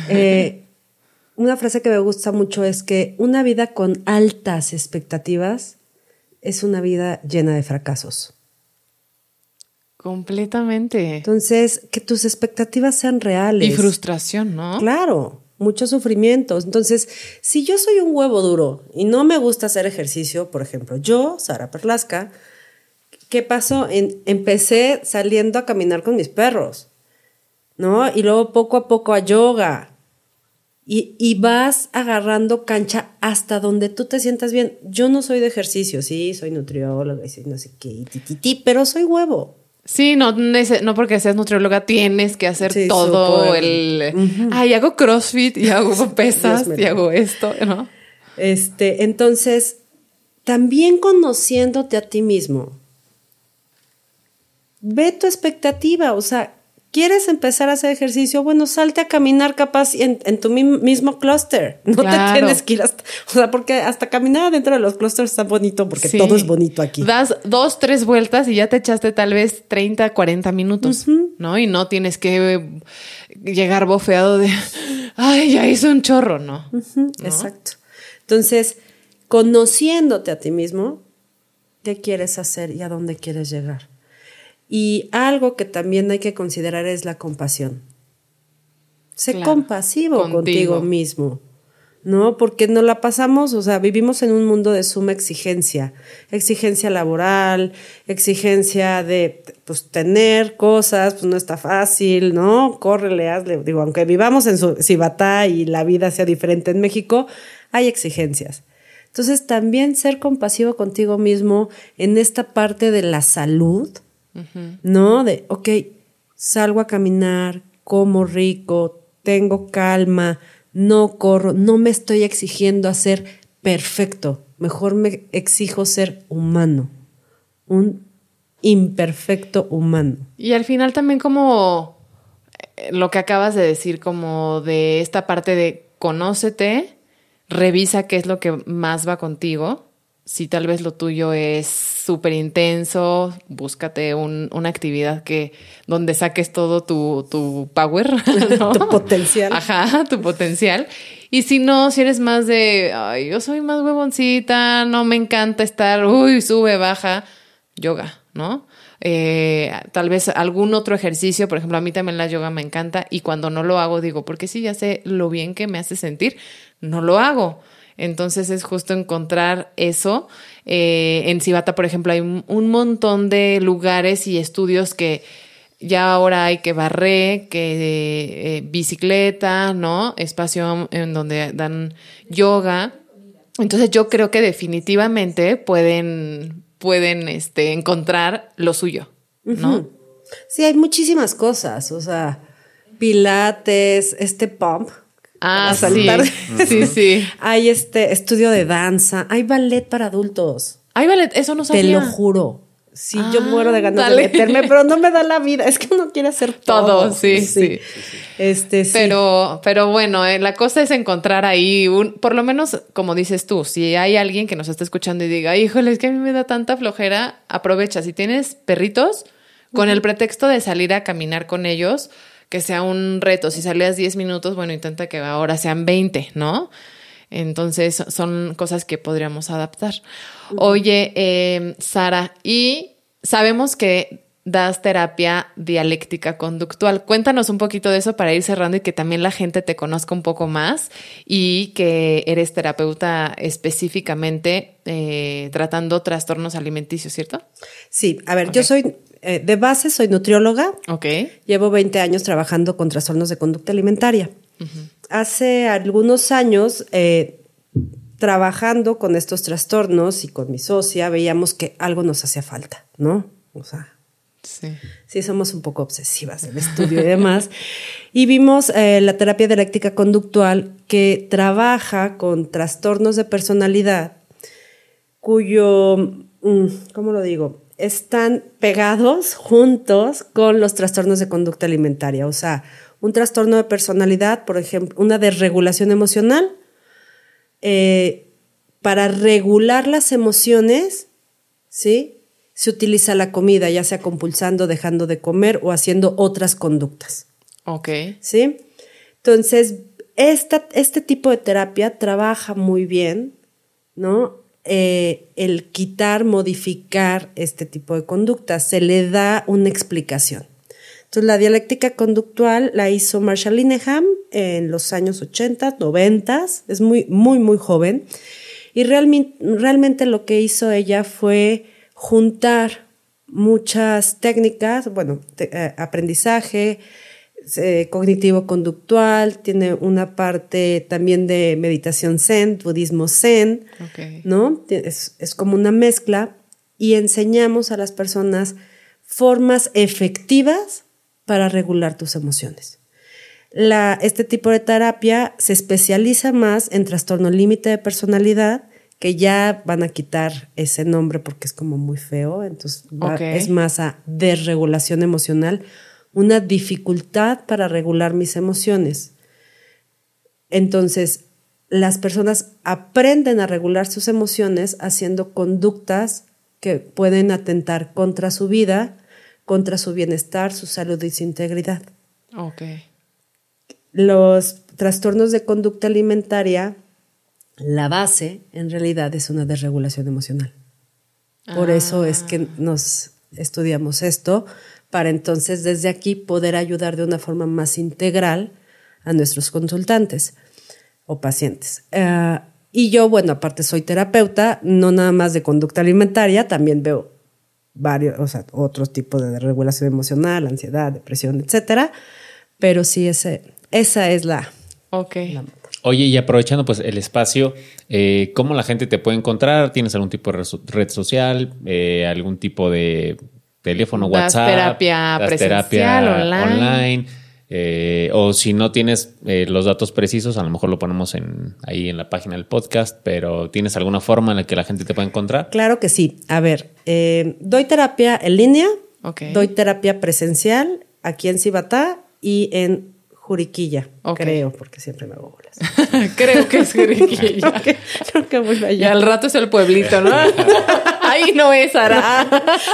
eh, una frase que me gusta mucho es que una vida con altas expectativas es una vida llena de fracasos. Completamente. Entonces, que tus expectativas sean reales. Y frustración, ¿no? Claro, muchos sufrimientos. Entonces, si yo soy un huevo duro y no me gusta hacer ejercicio, por ejemplo, yo, Sara Perlasca, ¿qué pasó? empecé saliendo a caminar con mis perros, ¿no? Y luego poco a poco a yoga, y, vas agarrando cancha hasta donde tú te sientas bien. Yo no soy de ejercicio, sí, soy nutrióloga y no sé qué, pero soy huevo. Sí, no, no porque seas nutrióloga tienes que hacer todo el... Ay, hago CrossFit y hago pesas y hago esto, ¿no? Este, entonces, también conociéndote a ti mismo, ve tu expectativa, o sea, ¿Quieres empezar a hacer ejercicio? Bueno, salte a caminar capaz en, tu mismo clúster. No te tienes que ir hasta... O sea, porque hasta caminar dentro de los clústeres está bonito porque todo es bonito aquí. Das dos, tres vueltas y ya te echaste tal vez 30, 40 minutos, ¿no? Y no tienes que llegar bofeado de, ay, ya hizo un chorro, ¿no? Exacto. Entonces, conociéndote a ti mismo, ¿qué quieres hacer y a dónde quieres llegar? Y algo que también hay que considerar es la compasión. Sé compasivo contigo. mismo, ¿no? Porque no la pasamos, o sea, vivimos en un mundo de suma exigencia, exigencia laboral, exigencia de, pues, tener cosas, pues no está fácil, ¿no? Córrele, hazle, digo, aunque vivamos en Cibatá y la vida sea diferente en México, hay exigencias. Entonces, también ser compasivo contigo mismo en esta parte de la salud, ¿no? De, ok, salgo a caminar, como rico, tengo calma, no corro, no me estoy exigiendo a ser perfecto, mejor me exijo ser humano, un imperfecto humano. Y al final también como eh, lo que acabas de decir, como de esta parte de conócete, revisa qué es lo que más va contigo si tal vez lo tuyo es súper intenso, búscate una actividad que donde saques todo tu, power, tu potencial. Ajá, tu potencial. Y si no, si eres más de, ay, yo soy más huevoncita, no me encanta estar, uy, sube, baja, yoga, ¿no? Eh, tal vez algún otro ejercicio, por ejemplo, a mí también la yoga me encanta y cuando no lo hago digo, porque si ya sé lo bien que me hace sentir, no lo hago. Entonces es justo encontrar eso. Eh, en Cibata, por ejemplo, hay un, montón de lugares y estudios que ya ahora hay que barrer, que eh, bicicleta, ¿no? Espacio en donde dan yoga. Entonces yo creo que definitivamente pueden, pueden este, encontrar lo suyo, ¿no? Sí, hay muchísimas cosas, o sea, pilates, este pump, Ah, sí. sí, sí. Hay este estudio de danza, hay ballet para adultos. Hay ballet, eso no sabía. Te lo juro. Sí, yo muero de ganas de meterme, pero no me da la vida. Es que uno quiere hacer todo. Todo, sí, sí. Este, sí. Pero, pero bueno, eh, la cosa es encontrar ahí un, por lo menos, como dices tú, si hay alguien que nos está escuchando y diga, híjole, es que a mí me da tanta flojera, aprovecha. Si tienes perritos, con el pretexto de salir a caminar con ellos, que sea un reto. Si salías 10 minutos, bueno, intenta que ahora sean 20, ¿no? Entonces son cosas que podríamos adaptar. Oye, eh, Sara, y sabemos que das terapia dialéctica conductual. Cuéntanos un poquito de eso para ir cerrando y que también la gente te conozca un poco más y que eres terapeuta específicamente eh, tratando trastornos alimenticios, ¿cierto? Sí, a ver, yo soy eh, de base soy nutrióloga. Ok. Llevo 20 años trabajando con trastornos de conducta alimentaria. Hace algunos años, eh, trabajando con estos trastornos y con mi socia, veíamos que algo nos hacía falta, ¿no? O sea, sí, sí somos un poco obsesivas en el estudio y demás. Y vimos eh, la terapia dialéctica conductual que trabaja con trastornos de personalidad cuyo, mm, ¿cómo lo digo? Están pegados juntos con los trastornos de conducta alimentaria. O sea, un trastorno de personalidad, por ejemplo, una desregulación emocional. Eh, para regular las emociones, ¿sí? Se utiliza la comida, ya sea compulsando, dejando de comer o haciendo otras conductas. Ok. ¿Sí? Entonces, este tipo de terapia trabaja muy bien, ¿no? Eh, el quitar, modificar este tipo de conductas. Se le da una explicación. Entonces, la dialéctica conductual la hizo Marshall Linehan en los años 80, 90, es muy, muy, muy joven. Y realmente, realmente lo que hizo ella fue juntar muchas técnicas, bueno, eh, aprendizaje, eh, cognitivo-conductual, tiene una parte también de meditación zen, budismo zen, ¿no? Es, como una mezcla y enseñamos a las personas formas efectivas para regular tus emociones. este tipo de terapia se especializa más en trastorno límite de personalidad, que ya van a quitar ese nombre porque es como muy feo, entonces es más a desregulación emocional, una dificultad para regular mis emociones. Entonces, las personas aprenden a regular sus emociones haciendo conductas que pueden atentar contra su vida, contra su bienestar, su salud y su integridad. Ok. Los trastornos de conducta alimentaria, la base en realidad es una desregulación emocional. Por eso es que ah. nos estudiamos esto, para entonces desde aquí poder ayudar de una forma más integral a nuestros consultantes o pacientes. Eh, y yo, bueno, aparte soy terapeuta, no nada más de conducta alimentaria, también veo varios, o sea, otros tipos de regulación emocional, ansiedad, depresión, etcétera. Pero sí, ese, esa es la. Ok. Oye, y aprovechando pues el espacio, eh, ¿cómo la gente te puede encontrar? ¿Tienes algún tipo de red social? Eh, ¿Algún tipo de teléfono, WhatsApp? Terapia presencial, online eh, o si no tienes eh, los datos precisos, a lo mejor lo ponemos en, ahí en la página del podcast, pero ¿tienes alguna forma en la que la gente te pueda encontrar? Claro que sí. A ver, eh, doy terapia en línea, doy terapia presencial aquí en Cibatá y en Juriquilla, creo, porque siempre me hago. creo que es Juriquilla. creo, que, muy Y al rato es el pueblito, ¿no? Ahí no es, Ara.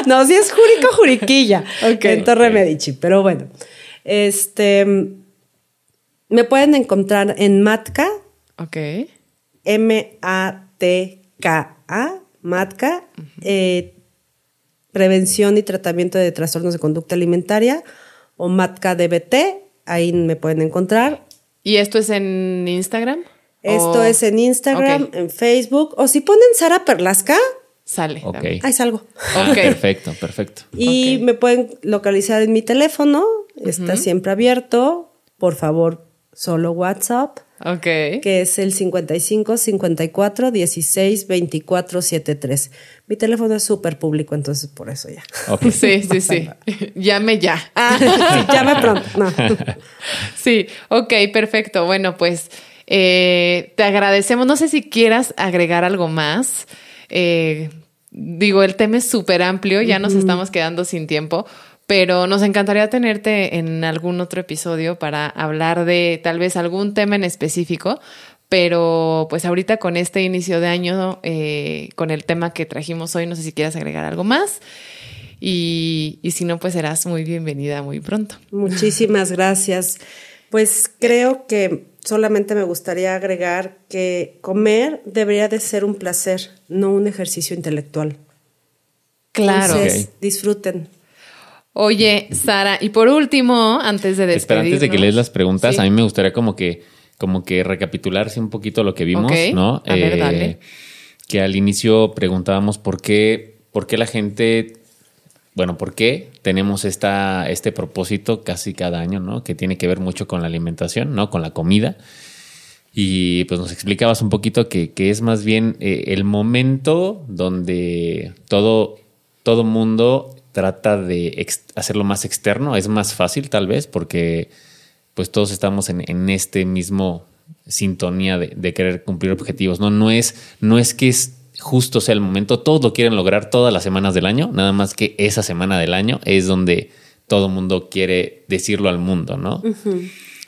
no, sí es Jurico Juriquilla, en Torre Medici, pero bueno. Este, me pueden encontrar en Matka. Ok. M-A-T-K-A, Matka. Eh, prevención y tratamiento de trastornos de conducta alimentaria o Matka DBT. Ahí me pueden encontrar. ¿Y esto es en Instagram? Esto es en Instagram, en Facebook. O si ponen Sara Perlasca, Sale. Ahí salgo. Ah, perfecto, perfecto. Y me pueden localizar en mi teléfono, está siempre abierto. Por favor, solo WhatsApp. Ok. Que es el 55 54 16 24 73. Mi teléfono es súper público, entonces por eso ya. Sí, sí, sí. Llame ya. Ah, llame pronto. Sí, ok, perfecto. Bueno, pues eh, te agradecemos. No sé si quieras agregar algo más. Eh, digo, el tema es súper amplio, ya nos estamos quedando sin tiempo, pero nos encantaría tenerte en algún otro episodio para hablar de tal vez algún tema en específico, pero pues ahorita con este inicio de año, eh, con el tema que trajimos hoy, no sé si quieras agregar algo más. Y, y si no, pues serás muy bienvenida muy pronto. Muchísimas gracias. Pues creo que solamente me gustaría agregar que comer debería de ser un placer, no un ejercicio intelectual. Claro. Entonces, disfruten. Oye, Sara, y por último, antes de despedirnos... Espera, antes de que lees las preguntas, a mí me gustaría como que, como que recapitularse un poquito lo que vimos, ¿no? A ver, dale. Eh, que al inicio preguntábamos por qué, por qué la gente bueno, ¿por qué tenemos esta, este propósito casi cada año, ¿no? Que tiene que ver mucho con la alimentación, ¿no? Con la comida. Y pues nos explicabas un poquito que, es más bien eh, el momento donde todo, todo mundo trata de hacerlo más externo. Es más fácil tal vez porque pues todos estamos en, en este mismo sintonía de, de, querer cumplir objetivos. No, no es, no es que es justo sea el momento. Todos lo quieren lograr todas las semanas del año, nada más que esa semana del año es donde todo mundo quiere decirlo al mundo, ¿no?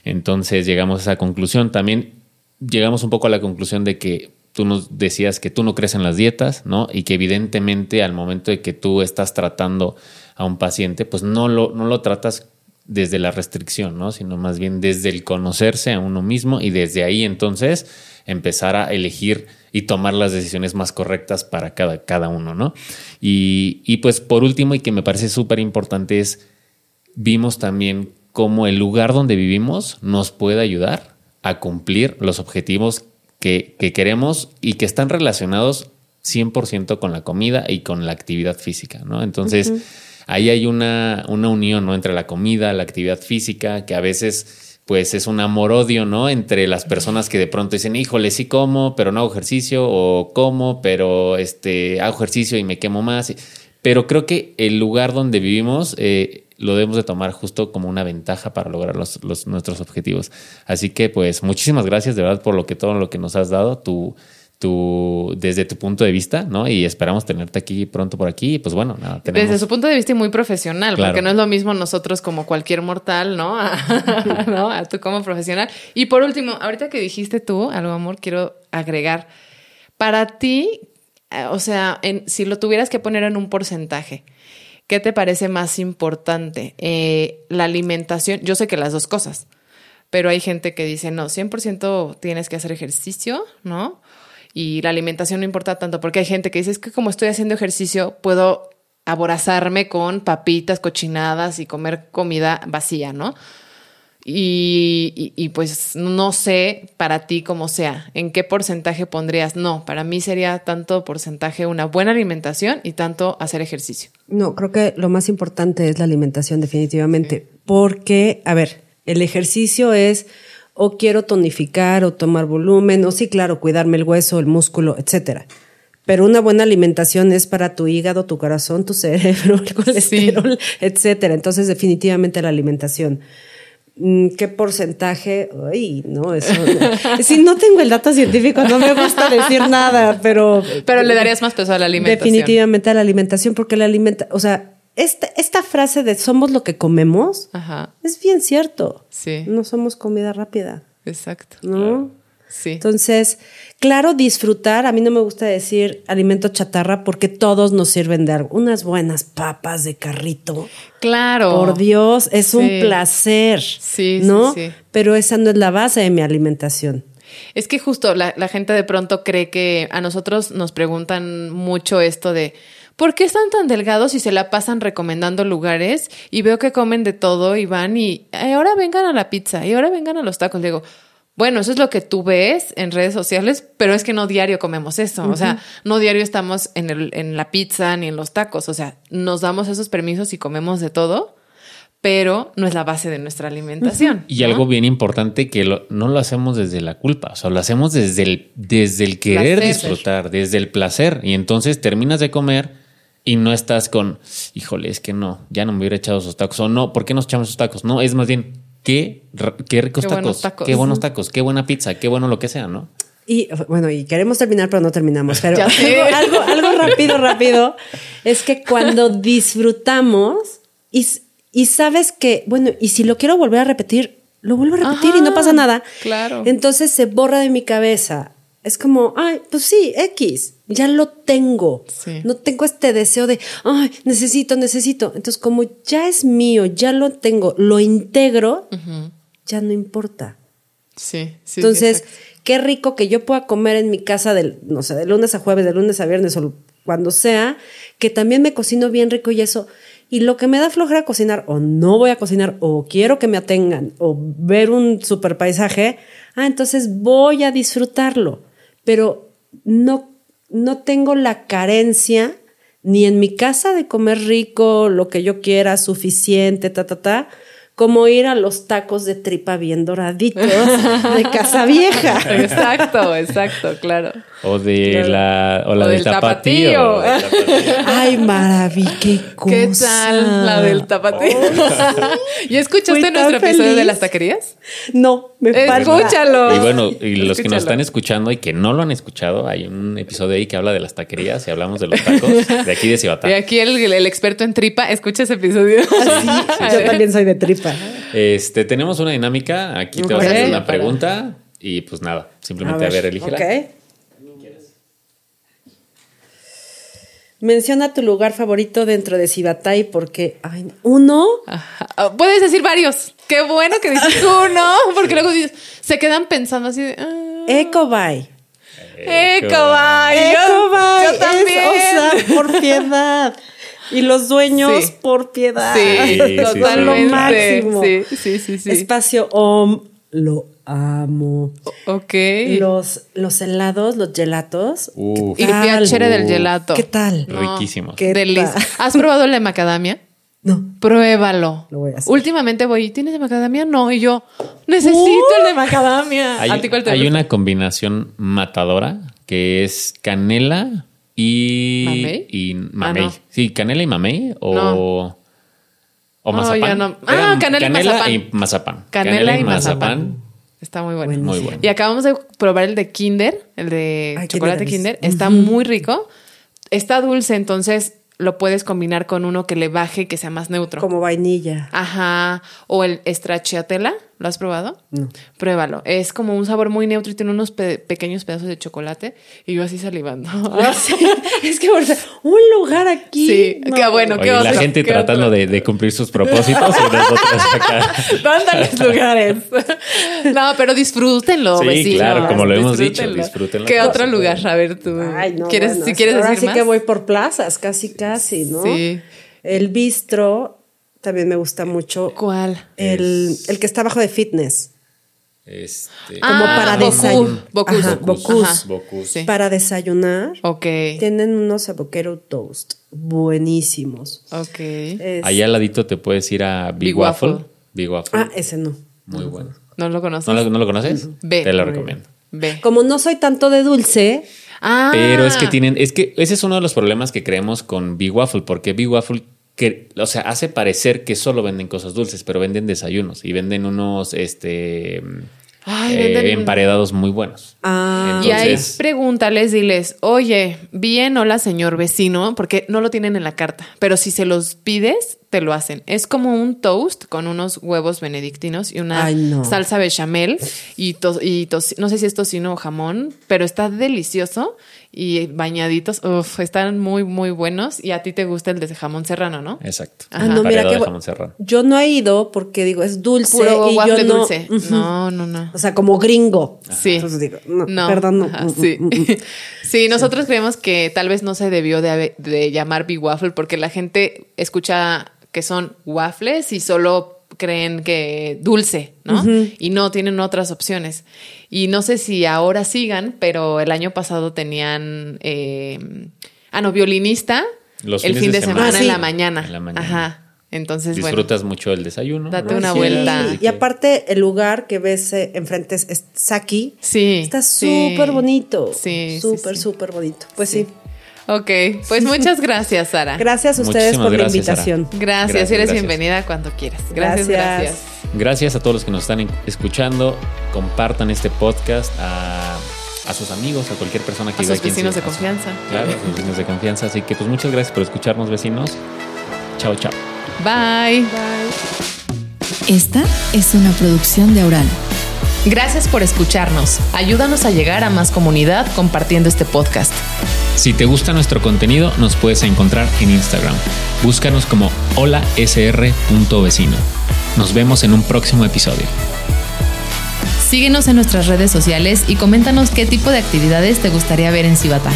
Entonces llegamos a esa conclusión. También llegamos un poco a la conclusión de que tú nos decías que tú no crees en las dietas, ¿no? Y que evidentemente al momento de que tú estás tratando a un paciente, pues no lo, no lo tratas desde la restricción, ¿no? Sino más bien desde el conocerse a uno mismo y desde ahí entonces empezar a elegir y tomar las decisiones más correctas para cada, cada uno, ¿no? Y, y pues por último, y que me parece súper importante, es vimos también cómo el lugar donde vivimos nos puede ayudar a cumplir los objetivos que, que queremos y que están relacionados 100% con la comida y con la actividad física, ¿no? Entonces, ahí hay una, una unión, ¿no? Entre la comida, la actividad física, que a veces pues es un amor-odio, ¿no? Entre las personas que de pronto dicen, híjole, sí como, pero no hago ejercicio, o como, pero este, hago ejercicio y me quemo más. pero creo que el lugar donde vivimos eh, lo debemos de tomar justo como una ventaja para lograr los, nuestros objetivos. Así que pues muchísimas gracias de verdad por lo que todo lo que nos has dado, tu, tu, desde tu punto de vista, ¿no? Y esperamos tenerte aquí pronto por aquí. pues bueno, nada, tenemos... Desde su punto de vista y muy profesional, porque no es lo mismo nosotros como cualquier mortal, ¿no? ¿no? A tú como profesional. Y por último, ahorita que dijiste tú, algo amor, quiero agregar, para ti, eh, o sea, en, si lo tuvieras que poner en un porcentaje, ¿qué te parece más importante? Eh, la alimentación, yo sé que las dos cosas, pero hay gente que dice, no, 100% tienes que hacer ejercicio, ¿no? Y la alimentación no importa tanto, porque hay gente que dice, es que como estoy haciendo ejercicio, puedo aborazarme con papitas, cochinadas y comer comida vacía, ¿no? Y, pues no sé para ti cómo sea, en qué porcentaje pondrías. No, para mí sería tanto porcentaje una buena alimentación y tanto hacer ejercicio. No, creo que lo más importante es la alimentación definitivamente, porque, a ver, el ejercicio es o quiero tonificar o tomar volumen, o sí, claro, cuidarme el hueso, el músculo, etcétera. Pero una buena alimentación es para tu hígado, tu corazón, tu cerebro, el colesterol, etcétera. Entonces, definitivamente la alimentación. Mm, ¿Qué porcentaje? Ay, no, eso. si no tengo el dato científico, no me gusta decir nada, pero. Pero le darías más peso a la alimentación. Definitivamente a la alimentación, porque la alimenta, o sea, esta, esta frase de somos lo que comemos es bien cierto. Sí. No somos comida rápida. Exacto. ¿No? Sí. Entonces, claro, disfrutar. A mí no me gusta decir alimento chatarra porque todos nos sirven de algo. Unas buenas papas de carrito. Claro. Por Dios, es un placer. Sí, ¿no? Sí, Pero esa no es la base de mi alimentación. Es que justo la, la gente de pronto cree que a nosotros nos preguntan mucho esto de. ¿por qué están tan delgados y se la pasan recomendando lugares? Y veo que comen de todo y van y ahora vengan a la pizza y ahora vengan a los tacos. Le digo, bueno, eso es lo que tú ves en redes sociales, pero es que no diario comemos eso. O sea, no diario estamos en, el, en la pizza ni en los tacos. O sea, nos damos esos permisos y comemos de todo, pero no es la base de nuestra alimentación. Y algo bien importante que no lo hacemos desde la culpa, o sea, lo hacemos desde el, desde el querer disfrutar, desde el placer. Y entonces terminas de comer y no estás con, híjole, es que no, ya no me hubiera echado esos tacos. O no, ¿por qué nos echamos esos tacos? No, es más bien, qué, qué ricos tacos, qué buenos tacos, qué buena pizza, qué bueno lo que sea, ¿no? Y bueno, y queremos terminar, pero no terminamos. Pero algo, algo, rápido, rápido, es que cuando disfrutamos y, y, sabes que, bueno, y si lo quiero volver a repetir, lo vuelvo a repetir y no pasa nada. Claro. Entonces se borra de mi cabeza. Es como, ay, pues sí, X, ya lo tengo. No tengo este deseo de, ay, necesito, necesito. Entonces, como ya es mío, ya lo tengo, lo integro, ya no importa. Sí, sí. Entonces, qué rico que yo pueda comer en mi casa del, no sé, de lunes a jueves, de lunes a viernes o cuando sea, que también me cocino bien rico y eso. Y lo que me da flojera cocinar, o no voy a cocinar, o quiero que me atengan, o ver un super paisaje, ah, entonces voy a disfrutarlo pero no, no tengo la carencia ni en mi casa de comer rico, lo que yo quiera, suficiente, ta, ta, ta, como ir a los tacos de tripa bien doraditos de Casa Vieja. Exacto, exacto, claro. O de la o la del, tapatío. Ay, maravilla, qué cosa. ¿Qué tal la del tapatío? Oh, ¿Y escuchaste nuestro episodio de las taquerías? No, me Escúchalo. Y bueno, y los que nos están escuchando y que no lo han escuchado, hay un episodio ahí que habla de las taquerías y hablamos de los tacos de aquí de Cibatá. Y aquí el, el, experto en tripa, escucha ese episodio. Yo también soy de tripa. Este, tenemos una dinámica. Aquí te voy a hacer una pregunta y pues nada, simplemente a ver, a ver elígela. Menciona tu lugar favorito dentro de Cibatay porque ay, uno. Ah, puedes decir varios. Qué bueno que dices uno, porque luego se quedan pensando así de. Ah. Ecobay. Ecobay. Ecobay. Yo, también. o sea, por piedad. Y los dueños por piedad. Sí, totalmente. lo máximo. Sí, sí, sí, sí. Espacio OM, lo amo. Ok. Los, los helados, los gelatos. Y el piacere del gelato. ¿Qué tal? Riquísimos. Qué ¿Has probado el de macadamia? No. Pruébalo. Lo voy a hacer. Últimamente voy, ¿tienes de macadamia? No. Y yo, necesito el de macadamia. Hay, hay una combinación matadora que es canela, y ¿Mamey? y Ah, mamey. no. Sí, canela y mamey o No. o No, mazapán. ya no. Ah, Eran canela y mazapán. y mazapán. Canela, y mazapán. Está muy bueno. Muy bueno. Y acabamos de probar el de Kinder, el de Ay, chocolate Kinder Kinder. Está muy rico. Está dulce, entonces lo puedes combinar con uno que le baje y que sea más neutro. Como vainilla. Ajá. O el stracciatella. ¿Lo has probado? No. Pruébalo. Es como un sabor muy neutro y tiene unos pe- pequeños pedazos de chocolate. Y yo así salivando. Sí, es que un lugar aquí. Sí, qué bueno, qué Oye, la otro, gente qué tratando de, de cumplir sus propósitos y nosotros acá. Mándales lugares. No, pero disfrútenlo, Sí, vecinos. claro, como lo hemos dicho, Disfrútenlo. ¿Qué otro lugar? A ver, tú. Ay, no, ¿Quieres, bueno, si quieres ahora decir sí más? que voy por plazas, casi, casi, ¿no? Sí. El bistro también me gusta mucho. ¿Cuál? El, el que está abajo de fitness. Este, Como para Bocuse, desayunar. Ajá. Ajá. Bocuse. Sí. Para desayunar. Ok. Tienen unos avocado toast buenísimos. Ok. Es- Allá al ladito te puedes ir a Big, Big Waffle. Waffle. Big Waffle. Ah, ese no. Muy bueno. ¿No lo conoces? ¿No lo, no lo conoces? Ve. Te lo recomiendo. Ve. Como no soy tanto de dulce, Ah. Pero es que tienen, es que ese es uno de los problemas que creemos con Big Waffle, porque Big Waffle, que, o sea, hace parecer que solo venden cosas dulces, pero venden desayunos y venden unos, este, Ay, eh, venden- emparedados muy buenos. Ah. Y ahí pregúntales, diles, oye, bien, hola señor vecino, porque no lo tienen en la carta, pero si se los pides, te lo hacen. Es como un toast con unos huevos benedictinos y una Ay, no. salsa bechamel y, to- y tos- no sé si es tocino o jamón, pero está delicioso y bañaditos, uf, están muy, muy buenos y a ti te gusta el de jamón serrano, ¿no? exacto. Ah, no, mira que jamón serrano. yo no he ido porque digo, es dulce Puro y waffle yo no. dulce. No, no, no. O sea, como gringo. Sí. Entonces digo, no, No, perdón, no. ajá, sí. sí, nosotros creemos que tal vez no se debió de, de llamar Big Waffle porque la gente escucha que son waffles y solo creen que dulce, ¿no? Y no tienen otras opciones. Y no sé si ahora sigan, pero el año pasado tenían, eh, ah, no, violinista Los el fin de de semana. semana Ah, en sí. la mañana. En la mañana. Ajá. Entonces, Disfrutas mucho el desayuno. Date ¿no? una Sí, vuelta. Y aparte, el lugar que ves eh, enfrente es, es Saki. Sí. Está sí. súper bonito. Sí, Súper, sí. súper bonito. Pues sí. Ok, pues muchas gracias, Sara. Gracias a ustedes Muchísimas por gracias, la Sara. invitación. Gracias, Gracias, eres gracias. bienvenida cuando quieras. Gracias, Gracias. gracias. Gracias a todos los que nos están escuchando. Compartan este podcast a, a sus amigos, a cualquier persona que A viva sus vecinos de confianza. Claro, a sus vecinos de confianza. Así que pues muchas gracias por escucharnos, vecinos. Chao, chao. Bye. Esta es una producción de Aural. Gracias por escucharnos. Ayúdanos a llegar a más comunidad compartiendo este podcast. Si te gusta nuestro contenido, nos puedes encontrar en Instagram. Búscanos como holasr.vecino. Nos vemos en un próximo episodio. Síguenos en nuestras redes sociales y coméntanos qué tipo de actividades te gustaría ver en Cibata.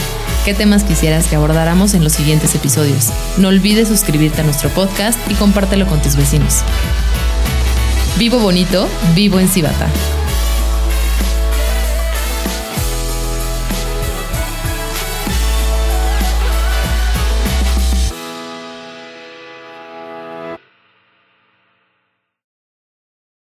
¿Qué temas quisieras que abordáramos en los siguientes episodios? No olvides suscribirte a nuestro podcast y compártelo con tus vecinos. Vivo bonito, vivo en Cibata.